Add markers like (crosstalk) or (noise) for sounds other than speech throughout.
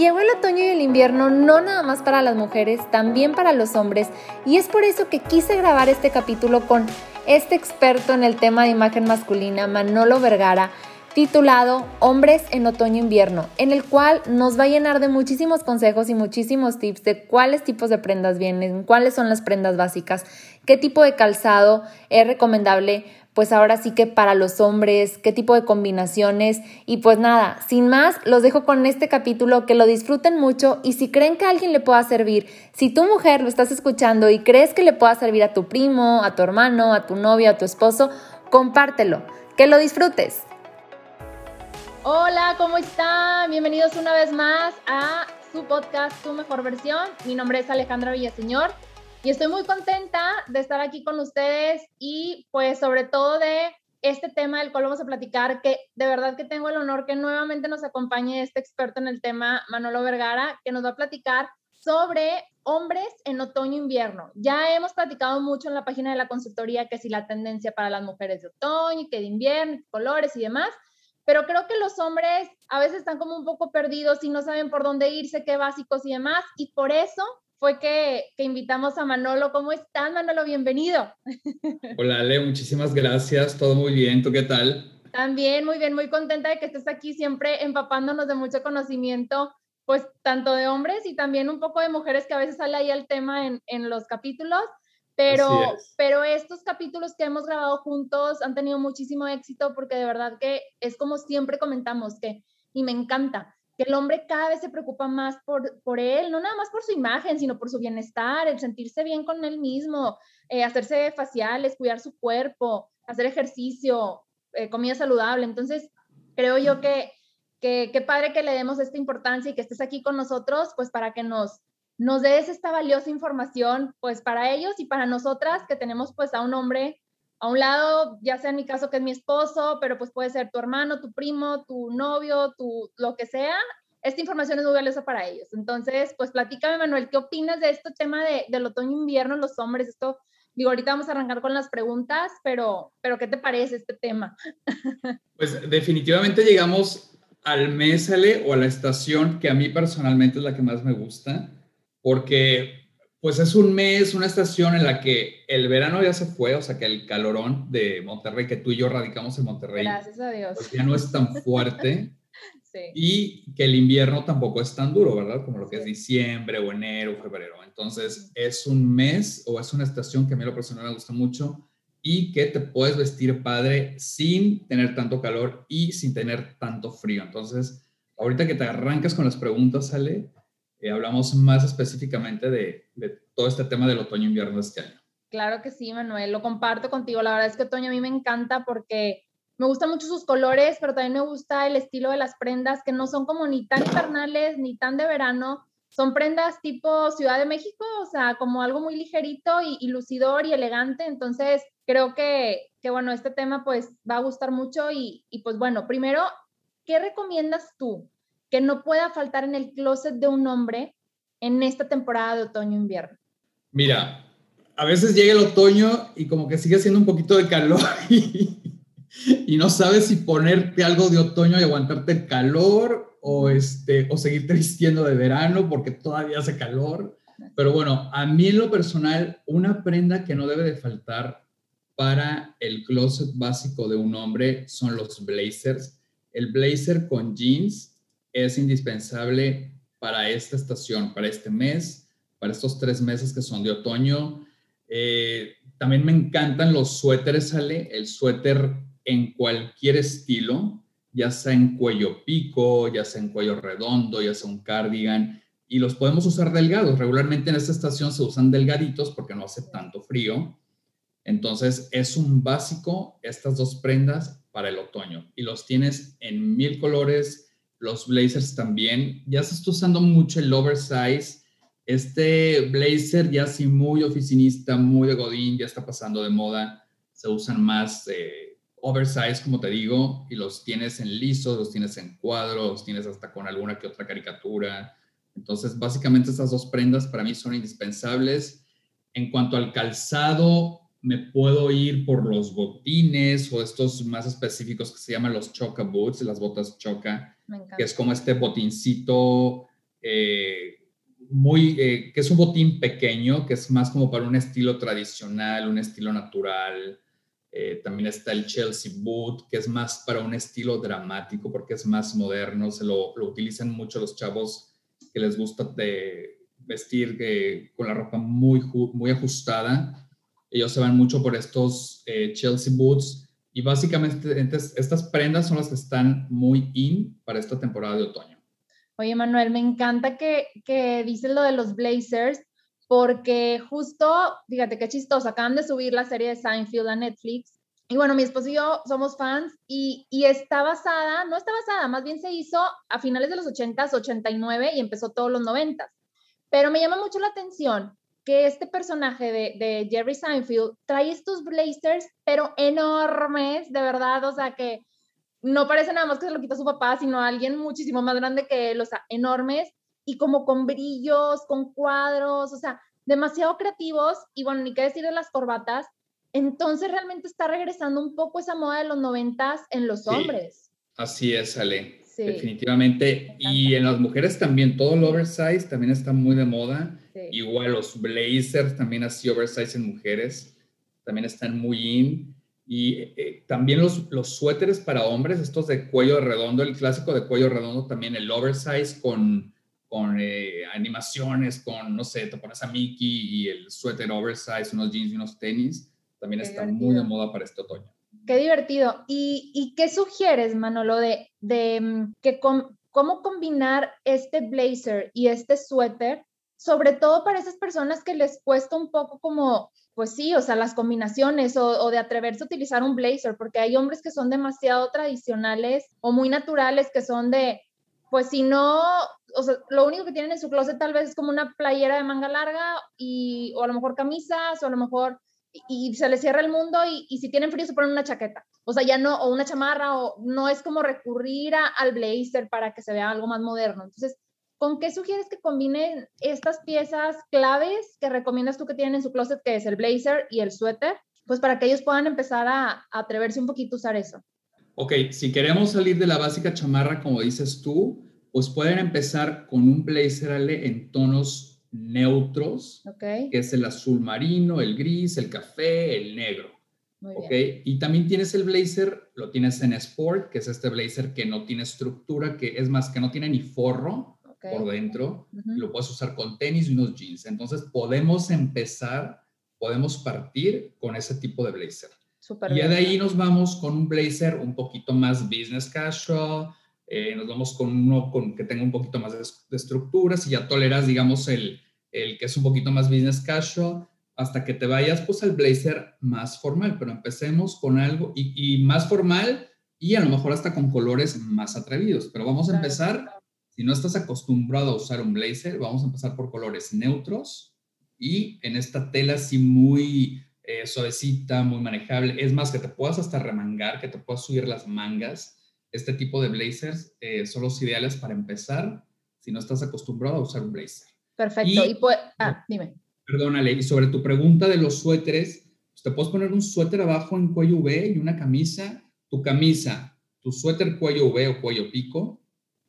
llegó el otoño y el invierno no nada más para las mujeres, también para los hombres, y es por eso que quise grabar este capítulo con este experto en el tema de imagen masculina, Manolo Vergara, titulado Hombres en otoño-invierno, en el cual nos va a llenar de muchísimos consejos y muchísimos tips de cuáles tipos de prendas vienen, cuáles son las prendas básicas, qué tipo de calzado es recomendable pues ahora sí que para los hombres, qué tipo de combinaciones. Y pues nada, sin más, los dejo con este capítulo, que lo disfruten mucho y si creen que a alguien le pueda servir, si tu mujer lo estás escuchando y crees que le pueda servir a tu primo, a tu hermano, a tu novio, a tu esposo, compártelo, que lo disfrutes. Hola, ¿cómo están? Bienvenidos una vez más a su podcast, Tu Mejor Versión. Mi nombre es Alejandra Villaseñor y estoy muy contenta de estar aquí con ustedes y pues sobre todo de este tema del cual vamos a platicar, que de verdad que tengo el honor que nuevamente nos acompañe este experto en el tema, Manolo Vergara, que nos va a platicar sobre hombres en otoño-invierno. Ya hemos platicado mucho en la página de la consultoría que si la tendencia para las mujeres de otoño, que de invierno, colores y demás, pero creo que los hombres a veces están como un poco perdidos y no saben por dónde irse, qué básicos y demás, y por eso fue que, invitamos a Manolo. ¿Cómo estás, Manolo? Bienvenido. (laughs) Hola, Ale, muchísimas gracias. Todo muy bien. ¿Tú qué tal? También muy bien, muy contenta de que estés aquí siempre empapándonos de mucho conocimiento, pues tanto de hombres y también un poco de mujeres que a veces sale ahí el tema en, en los capítulos. Pero, pero estos capítulos que hemos grabado juntos han tenido muchísimo éxito porque de verdad que es como siempre comentamos que, y me encanta, que el hombre cada vez se preocupa más por, por él, no nada más por su imagen, sino por su bienestar, el sentirse bien con él mismo, eh, hacerse faciales, cuidar su cuerpo, hacer ejercicio, eh, comida saludable. Entonces, creo yo que qué padre que le demos esta importancia y que estés aquí con nosotros, pues para que nos, nos des esta valiosa información, pues para ellos y para nosotras que tenemos pues a un hombre a un lado, ya sea en mi caso que es mi esposo, pero pues puede ser tu hermano, tu primo, tu novio, tu lo que sea. Esta información es muy valiosa para ellos. Entonces, pues platícame, Manuel, ¿qué opinas de este tema de, del otoño-invierno, los hombres? Esto, digo, ahorita vamos a arrancar con las preguntas, pero, pero ¿qué te parece este tema? (laughs) Pues definitivamente llegamos al mes, o a la estación que a mí personalmente es la que más me gusta, porque pues es un mes, una estación en la que el verano ya se fue, o sea que el calorón de Monterrey, que tú y yo radicamos en Monterrey, Gracias a Dios. Pues ya no es tan fuerte. (laughs) sí. Y que el invierno tampoco es tan duro, ¿verdad? Como lo que es diciembre o enero, o febrero. Entonces es un mes o es una estación que a mí lo personal me gusta mucho y que te puedes vestir padre sin tener tanto calor y sin tener tanto frío. Entonces, ahorita que te arrancas con las preguntas, Ale, eh, hablamos más específicamente de, todo este tema del otoño-invierno de este año. Claro que sí, Manuel, lo comparto contigo. La verdad es que otoño a mí me encanta porque me gustan mucho sus colores, pero también me gusta el estilo de las prendas que no son como ni tan invernales ni tan de verano. Son prendas tipo Ciudad de México, o sea, como algo muy ligerito y, lucidor y elegante. Entonces, creo que, que, bueno, este tema pues va a gustar mucho y, y pues bueno, primero, ¿qué recomiendas tú? Que no pueda faltar en el closet de un hombre en esta temporada de otoño-invierno? Mira, a veces llega el otoño y como que sigue haciendo un poquito de calor (laughs) y, no sabes si ponerte algo de otoño y aguantarte el calor o, este, o seguirte vistiendo de verano porque todavía hace calor. Pero bueno, a mí en lo personal, una prenda que no debe de faltar para el closet básico de un hombre son los blazers. El blazer con jeans es indispensable para esta estación, para este mes, para estos tres meses que son de otoño. Eh, también me encantan los suéteres, sale el suéter en cualquier estilo, ya sea en cuello pico, ya sea en cuello redondo, ya sea un cardigan, y los podemos usar delgados. Regularmente en esta estación se usan delgaditos porque no hace tanto frío. Entonces es un básico estas dos prendas para el otoño y los tienes en mil colores, los blazers también. Ya se está usando mucho el oversize. Este blazer ya sí muy oficinista, muy de godín, ya está pasando de moda. Se usan más eh, oversize, como te digo, y los tienes en lisos, los tienes en cuadros, los tienes hasta con alguna que otra caricatura. Entonces, básicamente estas dos prendas para mí son indispensables. En cuanto al calzado, me puedo ir por los botines o estos más específicos que se llaman los choca boots, las botas choca, que es como este botincito eh, muy, eh, que es un botín pequeño, que es más como para un estilo tradicional, un estilo natural. Eh, también está el Chelsea Boot, que es más para un estilo dramático, porque es más moderno, se lo, lo utilizan mucho los chavos que les gusta de vestir con la ropa muy, muy ajustada. Ellos se van mucho por estos Chelsea Boots y básicamente estas prendas son las que están muy in para esta temporada de otoño. Oye, Manuel, me encanta que, que dices lo de los blazers, porque justo, fíjate qué chistoso, acaban de subir la serie de Seinfeld a Netflix. Y bueno, mi esposo y yo somos fans y, y está basada, no está basada, más bien se hizo a finales de los 80s, 89 y empezó todos los 90s. Pero me llama mucho la atención que este personaje de, de, Jerry Seinfeld trae estos blazers, pero enormes, de verdad, o sea que no parece nada más que se lo quita su papá, sino alguien muchísimo más grande que él, o sea, enormes y como con brillos, con cuadros, o sea, demasiado creativos y bueno, ni qué decir de las corbatas. Entonces realmente está regresando un poco esa moda de los noventas en los hombres. Así es, Ale. Definitivamente. Y en las mujeres también, todo el oversize también está muy de moda. Igual los blazers también así oversize en mujeres, también están muy in. Y eh, también los, los suéteres para hombres, estos de cuello redondo, el clásico de cuello redondo, también el oversize con, con eh, animaciones, con, no sé, te pones a Mickey y el suéter oversize, unos jeans y unos tenis, también está muy de moda para este otoño. Qué divertido. ¿Y, y qué sugieres, Manolo, de, de mm, que cómo combinar este blazer y este suéter, sobre todo para esas personas que les cuesta un poco como pues sí, o sea, las combinaciones o, de atreverse a utilizar un blazer, porque hay hombres que son demasiado tradicionales o muy naturales, que son de, pues si no, o sea, lo único que tienen en su closet tal vez es como una playera de manga larga y, o a lo mejor camisas, o a lo mejor, y, se les cierra el mundo y, si tienen frío se ponen una chaqueta, o sea, ya no, o una chamarra, o no es como recurrir al blazer para que se vea algo más moderno. Entonces, ¿Con qué sugieres que combinen estas piezas claves que recomiendas tú que tienen en su closet, que es el blazer y el suéter? Pues para que ellos puedan empezar a, atreverse un poquito a usar eso. Ok, si queremos salir de la básica chamarra, como dices tú, pues pueden empezar con un blazer en tonos neutros, okay. que es el azul marino, el gris, el café, el negro. okay. Y también tienes el blazer, lo tienes en Sport, que es este blazer que no tiene estructura, que es más, que no tiene ni forro, por dentro, lo puedes usar con tenis y unos jeans. Entonces podemos empezar, podemos partir con ese tipo de blazer. y de ahí nos vamos con un blazer un poquito más business casual, eh, nos vamos con uno con, que tenga un poquito más de, estructura, si ya toleras, digamos, el, el que es un poquito más business casual, hasta que te vayas pues al blazer más formal, pero empecemos con algo y, y, más formal y a lo mejor hasta con colores más atrevidos, pero vamos a empezar si no estás acostumbrado a usar un blazer, vamos a empezar por colores neutros y en esta tela así muy eh, suavecita, muy manejable. Es más, que te puedas hasta remangar, que te puedas subir las mangas. Este tipo de blazers eh, son los ideales para empezar si no estás acostumbrado a usar un blazer. Perfecto. Y, pues, ah, dime. Perdónale, y sobre tu pregunta de los suéteres, pues te puedes poner un suéter abajo en cuello V y una camisa, tu camisa, tu suéter cuello V o cuello pico,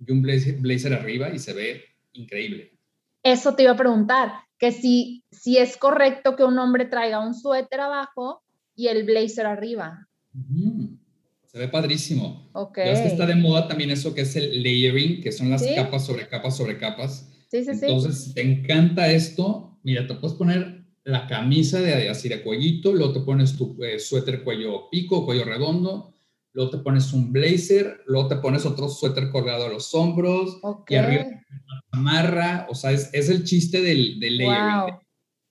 y un blazer, arriba y se ve increíble. Eso te iba a preguntar, que si, si es correcto que un hombre traiga un suéter abajo y el blazer arriba. Se ve padrísimo. Ok. Ya es que está de moda también eso que es el layering, que son las capas sobre capas sobre capas. Sí, sí, Entonces, si te encanta esto, mira, te puedes poner la camisa de así de cuellito, luego te pones tu eh, suéter cuello pico, cuello redondo, luego te pones un blazer, luego te pones otro suéter colgado a los hombros y arriba una amarra, o sea, es, es el chiste del, del layering. Wow.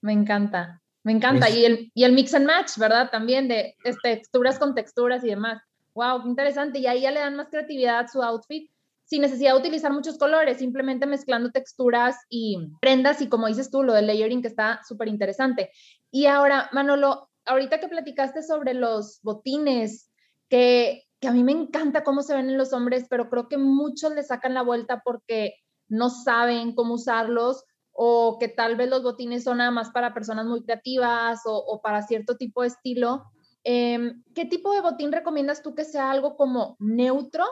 Me encanta, me encanta. Pues y, el, y el mix and match, ¿verdad? También de, de texturas con texturas y demás. Wow, qué interesante. Y ahí ya le dan más creatividad a su outfit sin necesidad de utilizar muchos colores, simplemente mezclando texturas y prendas y como dices tú, lo del layering que está súper interesante. Y ahora, Manolo, ahorita que platicaste sobre los botines que, a mí me encanta cómo se ven en los hombres, pero creo que muchos le sacan la vuelta porque no saben cómo usarlos o que tal vez los botines son nada más para personas muy creativas o, para cierto tipo de estilo. Em, ¿Qué tipo de botín recomiendas tú que sea algo como neutro,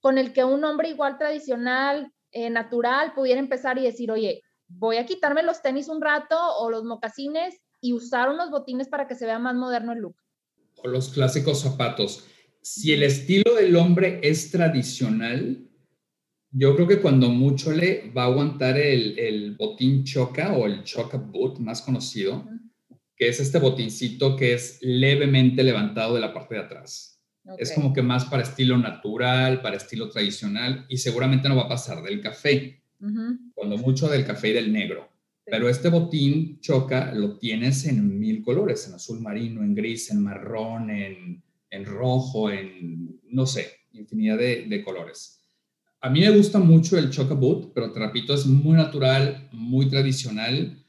con el que un hombre igual tradicional eh, natural pudiera empezar y decir, oye, voy a quitarme los tenis un rato o los mocasines y usar unos botines para que se vea más moderno el look. O los clásicos zapatos. Si el estilo del hombre es tradicional, yo creo que cuando mucho le va a aguantar el, botín choca o el choca boot más conocido, que es este botincito que es levemente levantado de la parte de atrás. Es como que más para estilo natural, para estilo tradicional y seguramente no va a pasar del café, cuando mucho del café y del negro. Pero este botín choca lo tienes en mil colores, en azul marino, en gris, en marrón, en, rojo, en no sé, infinidad de, de, colores. A mí me gusta mucho el choca boot, pero te repito, es muy natural, muy tradicional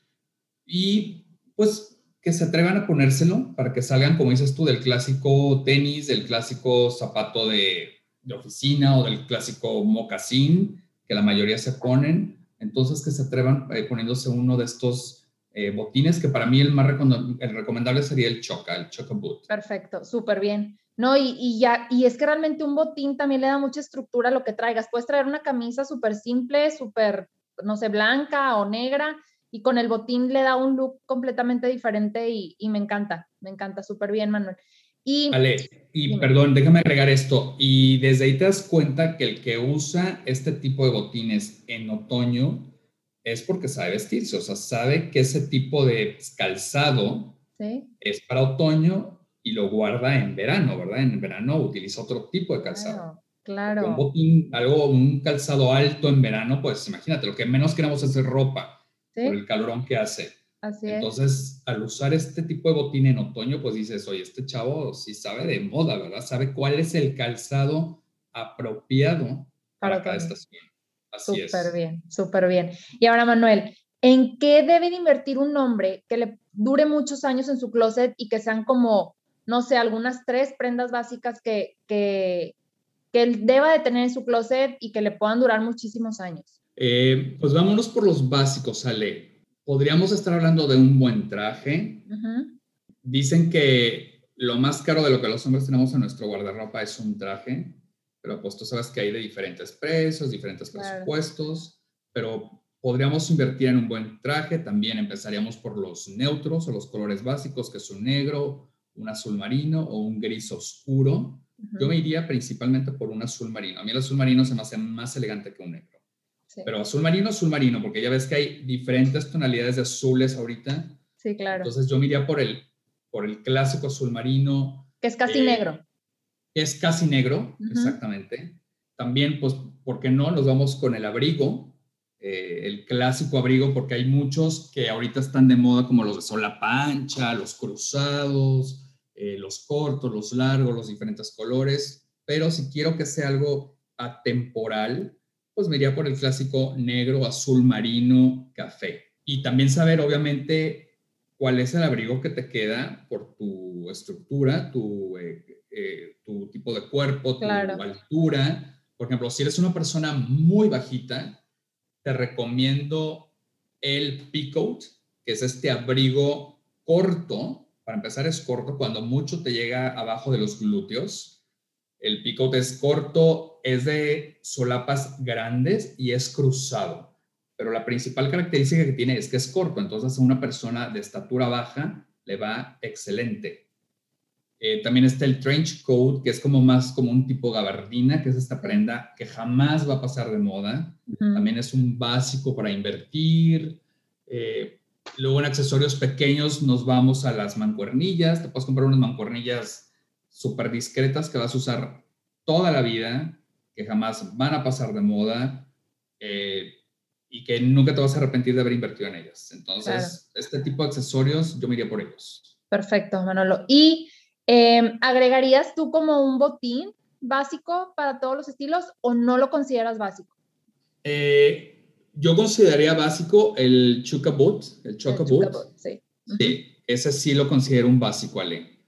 y pues que se atrevan a ponérselo para que salgan, como dices tú, del clásico tenis, del clásico zapato de, oficina o del clásico mocasín que la mayoría se ponen. Entonces, que se atrevan eh, poniéndose uno de estos eh, botines, que para mí el más recomendable sería el Choca, el Choca Boot. Perfecto, súper bien. No, y, y, ya, y es que realmente un botín también le da mucha estructura a lo que traigas. Puedes traer una camisa súper simple, súper, no sé, blanca o negra, y con el botín le da un look completamente diferente y, me encanta, me encanta súper bien, Manuel. Y, vale, y perdón, déjame agregar esto. Y desde ahí te das cuenta que el que usa este tipo de botines en otoño es porque sabe vestirse, o sea, sabe que ese tipo de calzado es para otoño y lo guarda en verano, ¿verdad? En verano utiliza otro tipo de calzado. Claro. Un botín, algo, un calzado alto en verano, pues imagínate, lo que menos queremos es ropa por el calorón que hace. Así Entonces, al usar este tipo de botín en otoño, pues dices, oye, este chavo sí sabe de moda, ¿verdad? Sabe cuál es el calzado apropiado para, cada estación. Así es. Súper bien, súper bien. Y ahora, Manuel, ¿en qué debe de invertir un hombre que le dure muchos años en su closet y que sean como, no sé, algunas tres prendas básicas que, que, que él deba de tener en su closet y que le puedan durar muchísimos años? Eh, pues vámonos por los básicos, Ale. Podríamos estar hablando de un buen traje. Dicen que lo más caro de lo que los hombres tenemos en nuestro guardarropa es un traje, pero pues tú sabes que hay de diferentes precios, diferentes presupuestos, pero podríamos invertir en un buen traje. También empezaríamos por los neutros o los colores básicos, que es un negro, un azul marino o un gris oscuro. Yo me iría principalmente por un azul marino. A mí el azul marino se me hace más elegante que un negro. Pero azul marino, azul marino, porque ya ves que hay diferentes tonalidades de azules ahorita. Sí, claro. Entonces yo me iría por el, por el clásico azul marino. Que es casi eh, negro. Es casi negro, exactamente. También, pues, ¿por qué no? Nos vamos con el abrigo, eh, el clásico abrigo, porque hay muchos que ahorita están de moda, como los de sola pancha, los cruzados, eh, los cortos, los largos, los diferentes colores. Pero si quiero que sea algo atemporal, pues me iría por el clásico negro, azul marino, café. Y también saber, obviamente, cuál es el abrigo que te queda por tu estructura, tu, eh, eh, tu tipo de cuerpo, tu altura. Por ejemplo, si eres una persona muy bajita, te recomiendo el Peacoat, que es este abrigo corto. Para empezar, es corto cuando mucho te llega abajo de los glúteos. El Peacoat es corto, es de solapas grandes y es cruzado. Pero la principal característica que tiene es que es corto, entonces a una persona de estatura baja le va excelente. Eh, también está el trench coat, que es como más como un tipo gabardina, que es esta prenda que jamás va a pasar de moda. También es un básico para invertir. Eh, luego en accesorios pequeños nos vamos a las mancuernillas. Te puedes comprar unas mancuernillas súper discretas que vas a usar toda la vida que jamás van a pasar de moda eh, y que nunca te vas a arrepentir de haber invertido en ellas. Entonces, este tipo de accesorios, yo me iría por ellos. Perfecto, Manolo. ¿Y em, agregarías tú como un botín básico para todos los estilos o no lo consideras básico? Eh, yo consideraría básico el Chuka Boot, el Chuka Boot. Sí. sí. ese sí lo considero un básico, Ale.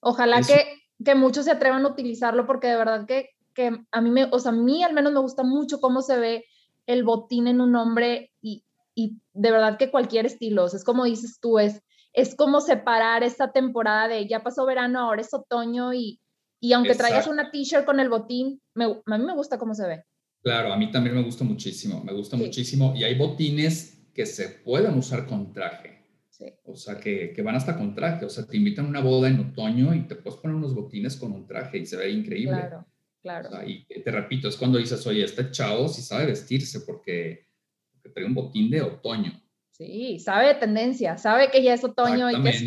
Ojalá que, que muchos se atrevan a utilizarlo porque de verdad que que a mí, me, o sea, a mí al menos me gusta mucho cómo se ve el botín en un hombre y, y de verdad que cualquier estilo, o sea, es como dices tú, es, es como separar esta temporada de ya pasó verano, ahora es otoño y, y aunque traigas una t-shirt con el botín, me, a mí me gusta cómo se ve. Claro, a mí también me gusta muchísimo, me gusta muchísimo. Y hay botines que se pueden usar con traje. Sí. O sea, que, que, van hasta con traje. O sea, te invitan a una boda en otoño y te puedes poner unos botines con un traje y se ve increíble. Claro, claro. y te repito, es cuando dices, oye, este chavo sí sabe vestirse porque, porque trae un botín de otoño. Sí, sabe de tendencia, sabe que ya es otoño y que es...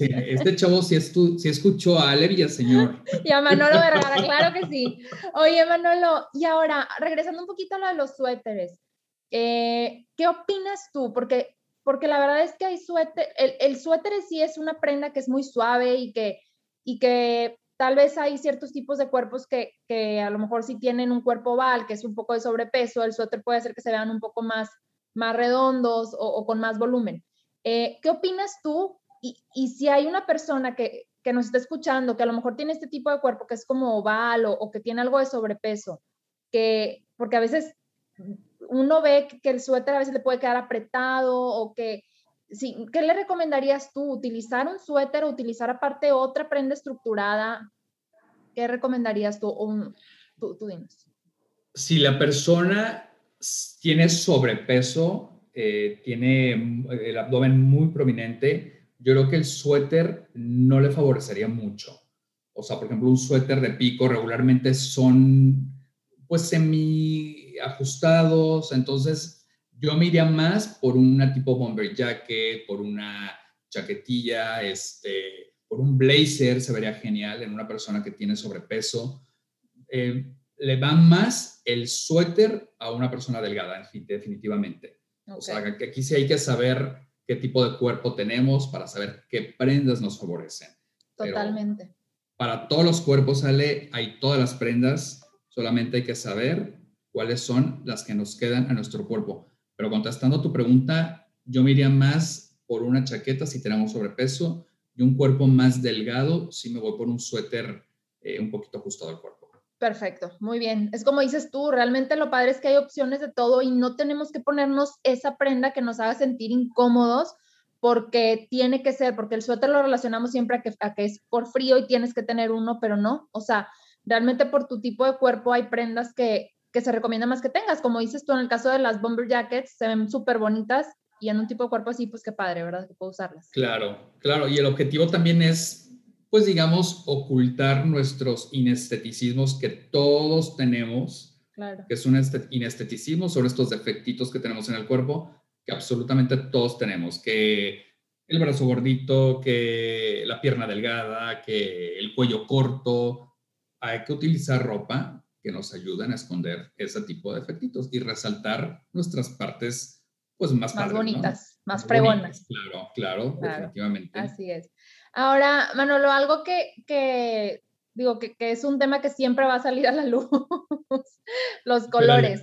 este chavo sí, escuchó a Ale señor. (laughs) Y a Manolo Vergara, claro que sí. Oye, Manolo, y ahora, regresando un poquito a lo de los suéteres, eh, ¿qué opinas tú? Porque, porque la verdad es que hay suéter, el, el suéter sí es una prenda que es muy suave y que, y que tal vez hay ciertos tipos de cuerpos que, que a lo mejor si tienen un cuerpo oval, que es un poco de sobrepeso, el suéter puede hacer que se vean un poco más más redondos o, con más volumen. Eh, ¿Qué opinas tú? Y, si hay una persona que, nos está escuchando, que a lo mejor tiene este tipo de cuerpo que es como oval o, que tiene algo de sobrepeso, que, porque a veces uno ve que el suéter a veces le puede quedar apretado o que, sí, ¿qué le recomendarías tú? ¿Utilizar un suéter o utilizar aparte otra prenda estructurada? ¿Qué recomendarías tú? tú, tú dinos. Si la persona tiene sobrepeso, eh, tiene el abdomen muy prominente, yo creo que el suéter no le favorecería mucho. O sea, por ejemplo, un suéter de pico regularmente son pues semi ajustados, entonces yo me iría más por una tipo bomber jacket, por una chaquetilla, este, por un blazer, se vería genial en una persona que tiene sobrepeso. Eh, le va más el suéter a una persona delgada, definitivamente. O sea, que aquí sí hay que saber qué tipo de cuerpo tenemos para saber qué prendas nos favorecen. Totalmente. para todos los cuerpos, Ale, hay todas las prendas, solamente hay que saber cuáles son las que nos quedan a nuestro cuerpo. Pero contestando a tu pregunta, yo me iría más por una chaqueta si tenemos sobrepeso y un cuerpo más delgado si me voy por un suéter eh, un poquito ajustado al cuerpo. Perfecto, muy bien. Es como dices tú, realmente lo padre es que hay opciones de todo y no tenemos que ponernos esa prenda que nos haga sentir incómodos porque tiene que ser, porque el suéter lo relacionamos siempre a que, a que es por frío y tienes que tener uno, pero no. O sea, realmente por tu tipo de cuerpo hay prendas que, que se recomienda más que tengas. Como dices tú, en el caso de las bomber jackets, se ven súper bonitas y en un tipo de cuerpo así, pues qué padre, ¿verdad? Que puedo usarlas. Claro, claro. Y el objetivo también es pues digamos, ocultar nuestros inesteticismos que todos tenemos, que es un inesteticismo, son estos defectitos que tenemos en el cuerpo, que absolutamente todos tenemos, que el brazo gordito, que la pierna delgada, que el cuello corto. Hay que utilizar ropa que nos ayuden a esconder ese tipo de defectitos y resaltar nuestras partes pues más, más bonitas, más pregonas. Claro, claro, definitivamente. Así es. Ahora, Manolo, algo que, digo, que, es un tema que siempre va a salir a la luz, (laughs) los colores.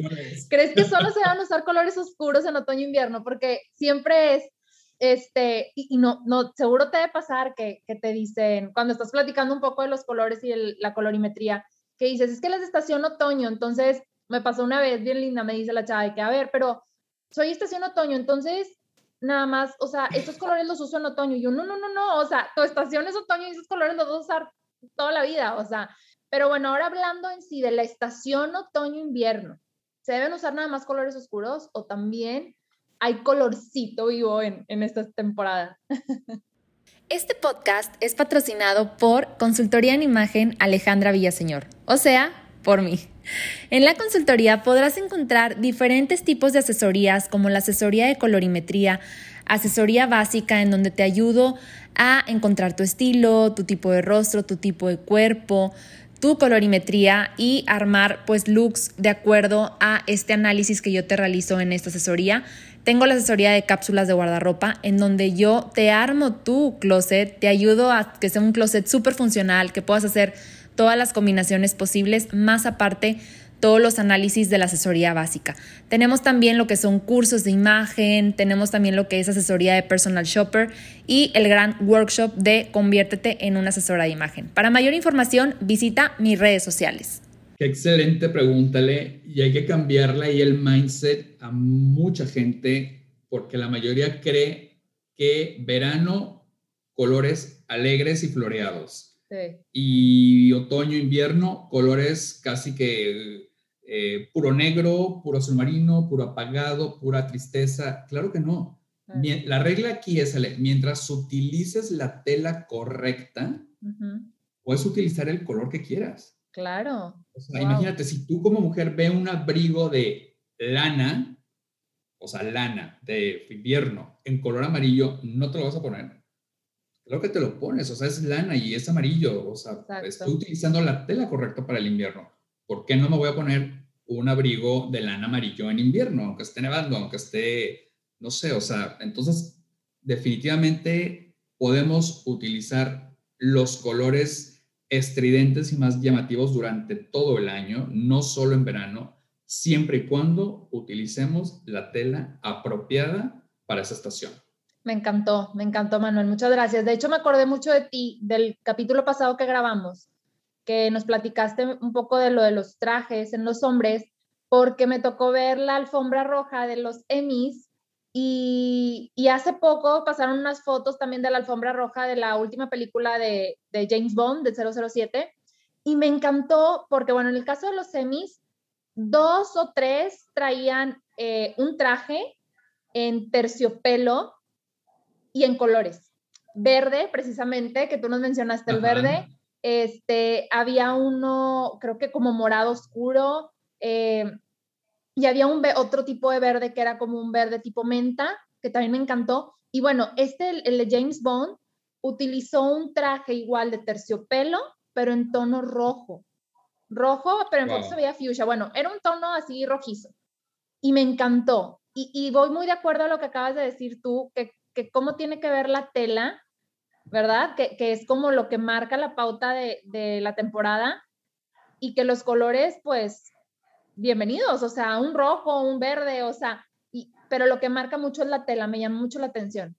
¿Crees que solo se van a usar colores oscuros en otoño-invierno? E Porque siempre es, este, y, no, no, seguro te debe pasar que, te dicen, cuando estás platicando un poco de los colores y la colorimetría, que dices, es que es estación otoño, entonces me pasó una vez bien linda, me dice la chava, que a ver, pero soy estación otoño, entonces nada más, o sea, estos colores los uso en otoño. Y yo, no, no, no, no, o sea, tu estación es otoño y esos colores los vas a usar toda la vida, o sea. Pero bueno, ahora hablando en sí de la estación otoño-invierno, ¿se deben usar nada más colores oscuros o también hay colorcito vivo en, en esta temporada? (laughs) Este podcast es patrocinado por Consultoría en Imagen Alejandra Villaseñor, o sea, por mí. En la consultoría podrás encontrar diferentes tipos de asesorías como la asesoría de colorimetría, asesoría básica en donde te ayudo a encontrar tu estilo, tu tipo de rostro, tu tipo de cuerpo, tu colorimetría y armar pues looks de acuerdo a este análisis que yo te realizo en esta asesoría. Tengo la asesoría de cápsulas de guardarropa en donde yo te armo tu closet, te ayudo a que sea un closet súper funcional, que puedas hacer todas las combinaciones posibles, más aparte todos los análisis de la asesoría básica. Tenemos también lo que son cursos de imagen, tenemos también lo que es asesoría de personal shopper y el gran workshop de conviértete en una asesora de imagen. Para mayor información, visita mis redes sociales. Qué excelente pregúntale y hay que cambiarle ahí el mindset a mucha gente porque la mayoría cree que verano, colores alegres y floreados y otoño, invierno, colores casi que eh, puro negro, puro azul marino, puro apagado, pura tristeza. Claro que no. La regla aquí es, mientras utilices la tela correcta, puedes utilizar el color que quieras. Claro. Imagínate, si tú como mujer ve un abrigo de lana, o sea, lana de invierno en color amarillo, no te lo vas a poner. Creo que te lo pones, o sea, es lana y es amarillo, o sea, estoy utilizando la tela correcta para el invierno. ¿Por qué no me voy a poner un abrigo de lana amarillo en invierno, aunque esté nevando, aunque esté, no sé, o sea, entonces definitivamente podemos utilizar los colores estridentes y más llamativos durante todo el año, no solo en verano, siempre y cuando utilicemos la tela apropiada para esa estación. Me encantó, me encantó Manuel, muchas gracias. De hecho, me acordé mucho de ti, del capítulo pasado que grabamos, que nos platicaste un poco de lo de los trajes en los hombres, porque me tocó ver la alfombra roja de los Emmys y, hace poco pasaron unas fotos también de la alfombra roja de la última película de, James Bond, de 007, y me encantó porque, bueno, en el caso de los Emmys, dos o tres traían eh, un traje en terciopelo y en colores. Verde, precisamente, que tú nos mencionaste, el verde. Este, había uno, creo que como morado oscuro, eh, y había un otro tipo de verde que era como un verde tipo menta, que también me encantó. Y bueno, este, el, de James Bond, utilizó un traje igual de terciopelo, pero en tono rojo. Rojo, pero en wow. se veía fuchsia. Bueno, era un tono así rojizo. Y me encantó. Y, y, voy muy de acuerdo a lo que acabas de decir tú, que, que cómo tiene que ver la tela, ¿verdad? Que, que es como lo que marca la pauta de, de la temporada y que los colores, pues, bienvenidos, o sea, un rojo, un verde, o sea, pero lo que marca mucho es la tela, me llama mucho la atención.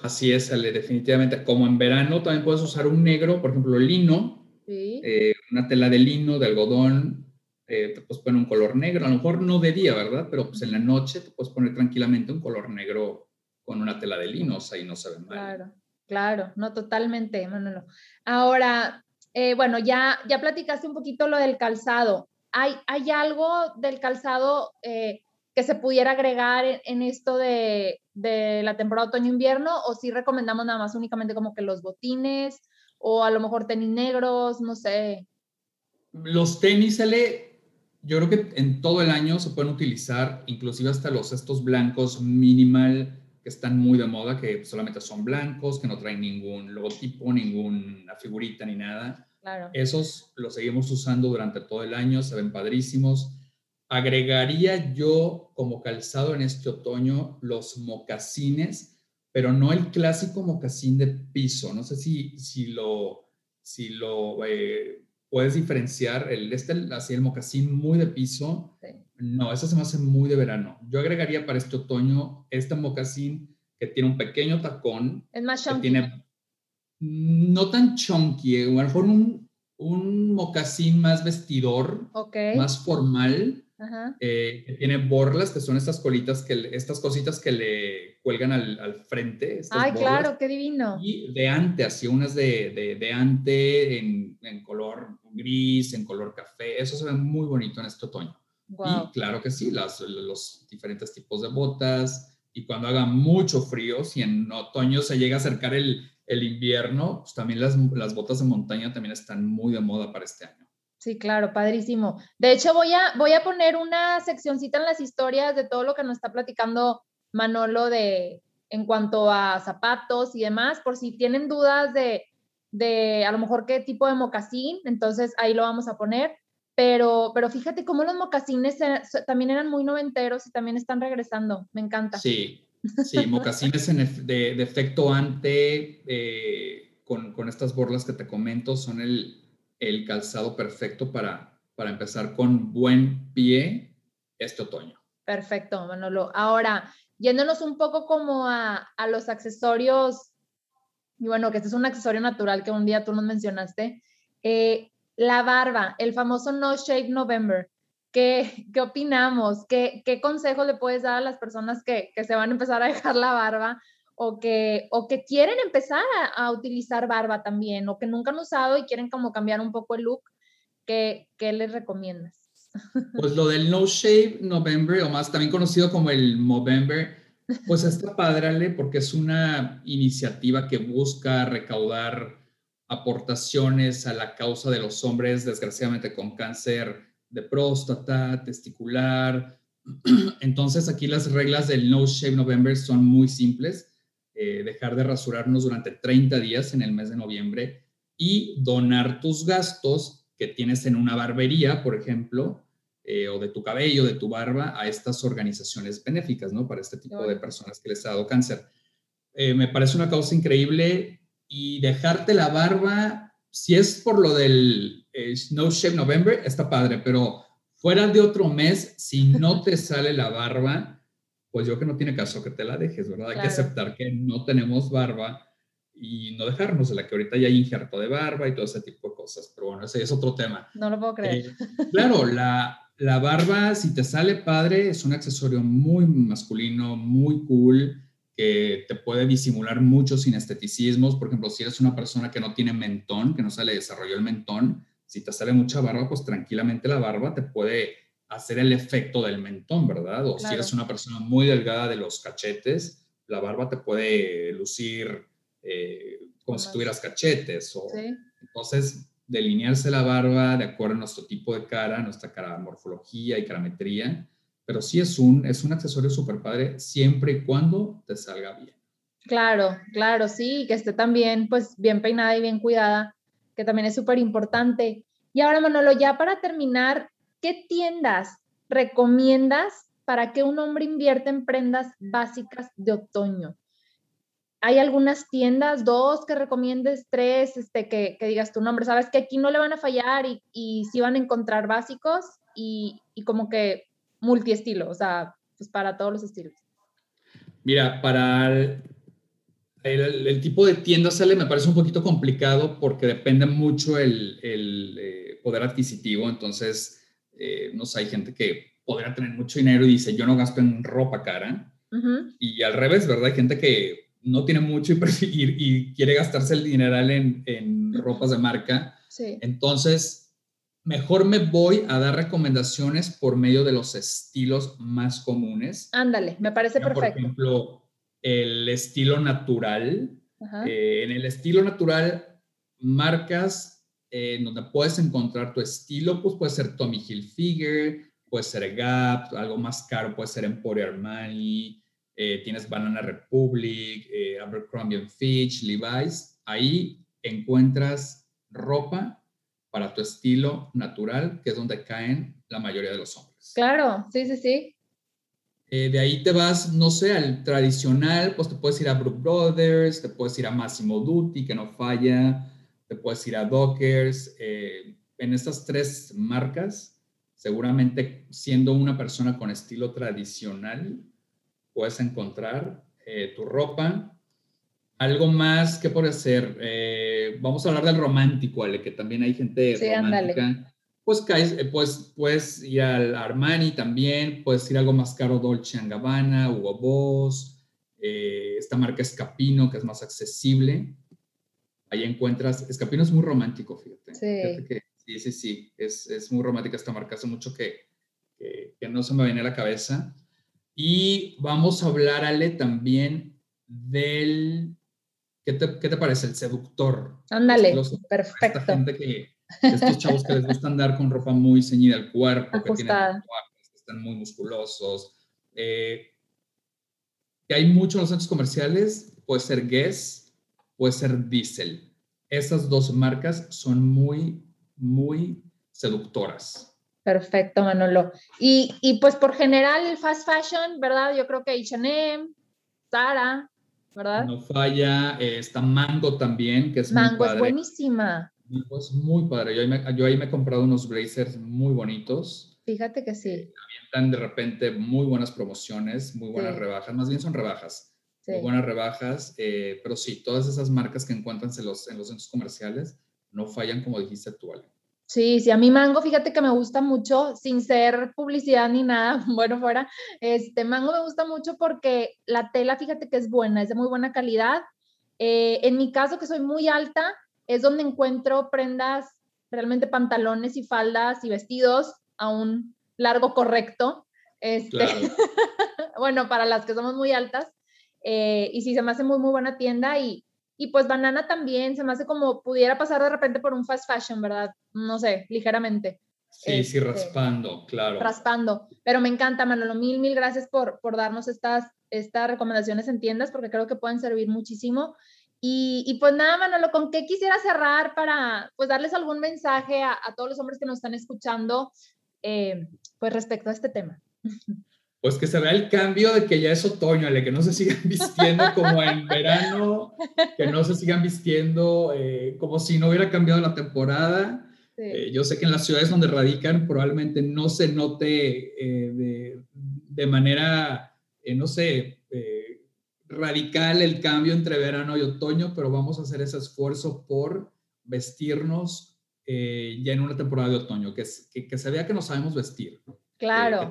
Así es, Ale, definitivamente. Como en verano también puedes usar un negro, por ejemplo, lino, eh, una tela de lino, de algodón, eh, te puedes poner un color negro, a lo mejor no de día, ¿verdad? Pero pues en la noche te puedes poner tranquilamente un color negro con una tela de lino, o sea, y no se ve mal. Claro, claro, no totalmente, Manolo. Ahora, eh, bueno, ya, ya platicaste un poquito lo del calzado. ¿Hay, algo del calzado eh, que se pudiera agregar en, esto de, la temporada otoño-invierno o si recomendamos nada más únicamente como que los botines o a lo mejor tenis negros, no sé? Los tenis, Ale, yo creo que en todo el año se pueden utilizar, inclusive hasta los estos blancos minimal que están muy de moda, que solamente son blancos, que no traen ningún logotipo, ninguna figurita ni nada. Esos los seguimos usando durante todo el año, se ven padrísimos. Agregaría yo como calzado en este otoño los mocasines, pero no el clásico mocasín de piso. No sé si, si lo, si lo eh, puedes diferenciar. El, este, así el mocasín muy de piso. No, eso se me hace muy de verano. Yo agregaría para este otoño este mocasín que tiene un pequeño tacón. Es más chunky. Tiene, no tan chunky, a lo mejor un, un mocasín más vestidor, más formal, eh, que tiene borlas, que son estas colitas, que estas cositas que le cuelgan al, al frente. Ay, claro, qué divino. Y de ante, así unas de, de, de ante en, en, color gris, en color café, eso se ve muy bonito en este otoño. Y claro que sí, las, los diferentes tipos de botas, y cuando haga mucho frío, si en otoño se llega a acercar el, el invierno, pues también las, las botas de montaña también están muy de moda para este año. Sí, claro, padrísimo. De hecho, voy a, voy a poner una seccioncita en las historias de todo lo que nos está platicando Manolo de, en cuanto a zapatos y demás, por si tienen dudas de, de a lo mejor qué tipo de mocasín, entonces ahí lo vamos a poner. Pero, pero fíjate cómo los mocasines también eran muy noventeros y también están regresando. Me encanta. Sí, Sí, mocasines de, efecto ante, eh, con, con, estas borlas que te comento, son el, el calzado perfecto para, para empezar con buen pie este otoño. Perfecto, Manolo. Ahora, yéndonos un poco como a, a los accesorios, y bueno, que este es un accesorio natural que un día tú nos mencionaste, eh, la barba, el famoso No Shave November. ¿Qué, qué opinamos? ¿Qué, ¿Qué consejos le puedes dar a las personas que, que, se van a empezar a dejar la barba o que, o que quieren empezar a, utilizar barba también o que nunca han usado y quieren como cambiar un poco el look? ¿Qué, qué les recomiendas? Pues lo del No Shave November, o más también conocido como el Movember, pues (laughs) está padre, porque es una iniciativa que busca recaudar aportaciones a la causa de los hombres, desgraciadamente con cáncer de próstata, testicular. (clears throat) Entonces aquí las reglas del No Shave November son muy simples. Eh, dejar de rasurarnos durante 30 días en el mes de noviembre y donar tus gastos que tienes en una barbería, por ejemplo, eh, o de tu cabello, de tu barba, a estas organizaciones benéficas, ¿no? Para este tipo de personas que les ha dado cáncer. Eh, me parece una causa increíble y dejarte la barba, si es por lo del No Shave November, está padre, pero fuera de otro mes, si no te (laughs) sale la barba, pues yo que no tiene caso que te la dejes, ¿verdad? Hay que aceptar que no tenemos barba y no dejarnos de la que ahorita ya hay injerto de barba y todo ese tipo de cosas. Pero bueno, ese es otro tema. No lo puedo creer. Eh, claro, la, la barba, si te sale padre, es un accesorio muy masculino, muy cool, que te puede disimular muchos sinesteticismos. Por ejemplo, si eres una persona que no tiene mentón, que no se le desarrolló el mentón, si te sale mucha barba, pues tranquilamente la barba te puede hacer el efecto del mentón, ¿verdad? O si eres una persona muy delgada de los cachetes, la barba te puede lucir eh, como si tuvieras cachetes. O, Entonces, delinearse la barba de acuerdo a nuestro tipo de cara, nuestra cara morfología y carametría, pero sí es un, es un accesorio súper padre siempre y cuando te salga bien. Claro, claro, sí, que esté también pues bien peinada y bien cuidada, que también es súper importante. Y ahora, Manolo, ya para terminar, ¿qué tiendas recomiendas para que un hombre invierta en prendas básicas de otoño? ¿Hay algunas tiendas, dos que recomiendes, tres, este, que, digas tu nombre? Sabes que aquí no le van a fallar y, y sí van a encontrar básicos y, como que multiestilo, o sea, pues para todos los estilos. Mira, para el, tipo de tienda sale me parece un poquito complicado porque depende mucho el, eh, poder adquisitivo, entonces eh, no sé, hay gente que podría tener mucho dinero y dice, yo no gasto en ropa cara. Y al revés, ¿verdad? Hay gente que no tiene mucho y, (laughs) y quiere gastarse el dineral en, en ropas de marca. Sí. Entonces, mejor me voy a dar recomendaciones por medio de los estilos más comunes. Ándale, me parece perfecto. Por ejemplo, el estilo natural. Eh, en el estilo natural, marcas eh, donde puedes encontrar tu estilo, pues puede ser Tommy Hilfiger, puede ser Gap, algo más caro puede ser Emporio Armani, eh, tienes Banana Republic, eh, Abercrombie Fitch, Levi's. Ahí encuentras ropa para tu estilo natural, que es donde caen la mayoría de los hombres. Claro, sí, sí, sí. de ahí te vas, no sé, al tradicional, pues te puedes ir a Brook Brothers, te puedes ir a Massimo Dutti, que no falla, te puedes ir a Dockers. Eh, en estas tres marcas, seguramente siendo una persona con estilo tradicional, puedes encontrar eh, tu ropa. Algo más que puede ser, eh, vamos a hablar del romántico, Ale, que también hay gente romántica. Pues caes, pues puedes ir al Armani también, puedes ir algo más caro, Dolce Gabbana, Hugo Boss, esta marca Escapino, que es más accesible ahí encuentras, Escapino es muy romántico, fíjate. Sí. sí, sí, sí, es, es, muy romántica esta marca, hace mucho que, que, no se me viene a la cabeza. Y vamos a hablar, Ale, también del, ¿qué te, qué te parece? El seductor. Ándale, perfecto. Esta gente que, estos chavos que les gusta andar con ropa muy ceñida al cuerpo, que tienen que están muy musculosos. Eh, que hay mucho en los centros comerciales, puede ser Guess, puede ser Diesel. Esas dos marcas son muy, muy seductoras. Perfecto, Manolo. Y, y pues por general el fast fashion, ¿verdad? Yo creo que H&M, Zara, ¿verdad? No falla. Eh, está Mango también, que es Mango muy padre. es buenísima. Mango es muy padre. Yo ahí, me, yo ahí me he comprado unos blazers muy bonitos. Fíjate que sí. Eh, avientan de repente muy buenas promociones, muy buenas rebajas. Más bien son rebajas buenas rebajas, eh, pero sí, todas esas marcas que encuentran en los, en los centros comerciales no fallan como dijiste tú, Ale. Sí, sí, a mí Mango, fíjate que me gusta mucho, sin ser publicidad ni nada, (laughs) bueno, fuera, este Mango me gusta mucho porque la tela, fíjate que es buena, es de muy buena calidad. Eh, en mi caso, que soy muy alta, es donde encuentro prendas, realmente pantalones y faldas y vestidos a un largo correcto. Este, (laughs) bueno, para las que somos muy altas. Eh, y sí, se me hace muy, muy buena tienda y, y pues Banana también, se me hace como pudiera pasar de repente por un fast fashion, ¿verdad? No sé, ligeramente. Sí, sí, este, raspando, claro. Raspando. Pero me encanta, Manolo. Mil, mil gracias por, por darnos estas, estas recomendaciones en tiendas porque creo que pueden servir muchísimo. Y, y, pues nada, Manolo, ¿con qué quisiera cerrar para pues darles algún mensaje a, a todos los hombres que nos están escuchando eh, pues respecto a este tema? (laughs) Pues que se vea el cambio de que ya es otoño, que no se sigan (laughs) vistiendo como en verano, que no se sigan vistiendo eh, como si no hubiera cambiado la temporada. Eh, yo sé que en las ciudades donde radican probablemente no se note de, de, manera, no sé, radical el cambio entre verano y otoño, pero vamos a hacer ese esfuerzo por vestirnos eh, ya en una temporada de otoño, que, que, se vea que nos sabemos vestir. Claro.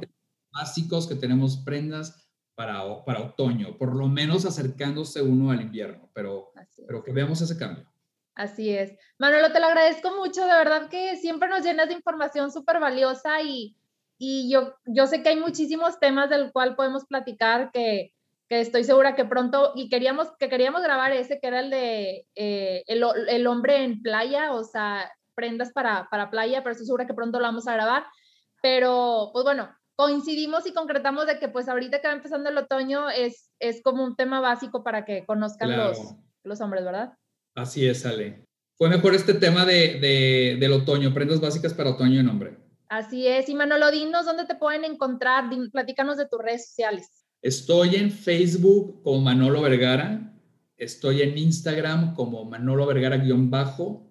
Básicos, que tenemos prendas para, para otoño, por lo menos acercándose uno al invierno, pero, pero que veamos ese cambio. Así es. Manolo, te lo agradezco mucho, de verdad que siempre nos llenas de información súper valiosa y, y yo, yo sé que hay muchísimos temas del cual podemos platicar que, que estoy segura que pronto, y queríamos, que queríamos grabar ese, que era el de eh, el, el, hombre en playa, o sea, prendas para, para playa, pero estoy segura que pronto lo vamos a grabar. Pero, pues bueno, coincidimos y concretamos de que pues ahorita que va empezando el otoño es, es como un tema básico para que conozcan los, los hombres, ¿verdad? Así es, Ale. Fue mejor este tema de, de, del otoño, prendas básicas para otoño en hombre. Así es. Y Manolo, dinos dónde te pueden encontrar, platícanos de tus redes sociales. Estoy en Facebook como Manolo Vergara, estoy en Instagram como Manolo Vergara-bajo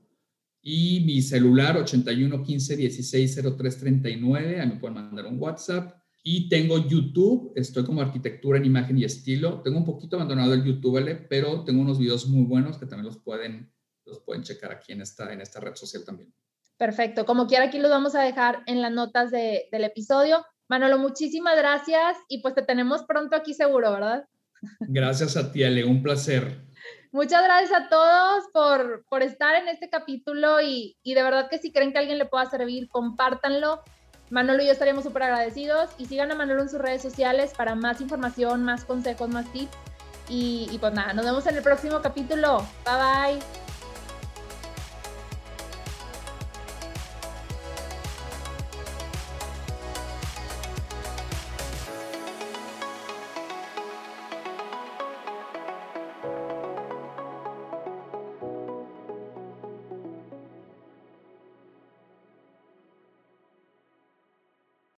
y mi celular 81 15 16 03 39, ahí me pueden mandar un WhatsApp. Y tengo YouTube, estoy como arquitectura en imagen y estilo. Tengo un poquito abandonado el YouTube, pero tengo unos videos muy buenos que también los pueden, los pueden checar aquí en esta, en esta red social también. Perfecto, como quiera aquí los vamos a dejar en las notas de, del episodio. Manolo, muchísimas gracias y pues te tenemos pronto aquí seguro, ¿verdad? Gracias a ti, Ale, un placer. Muchas gracias a todos por, por estar en este capítulo y, y, de verdad que si creen que alguien le pueda servir, compártanlo. Manolo y yo estaríamos súper agradecidos y sigan a Manolo en sus redes sociales para más información, más consejos, más tips. Y, y pues nada, nos vemos en el próximo capítulo. Bye bye.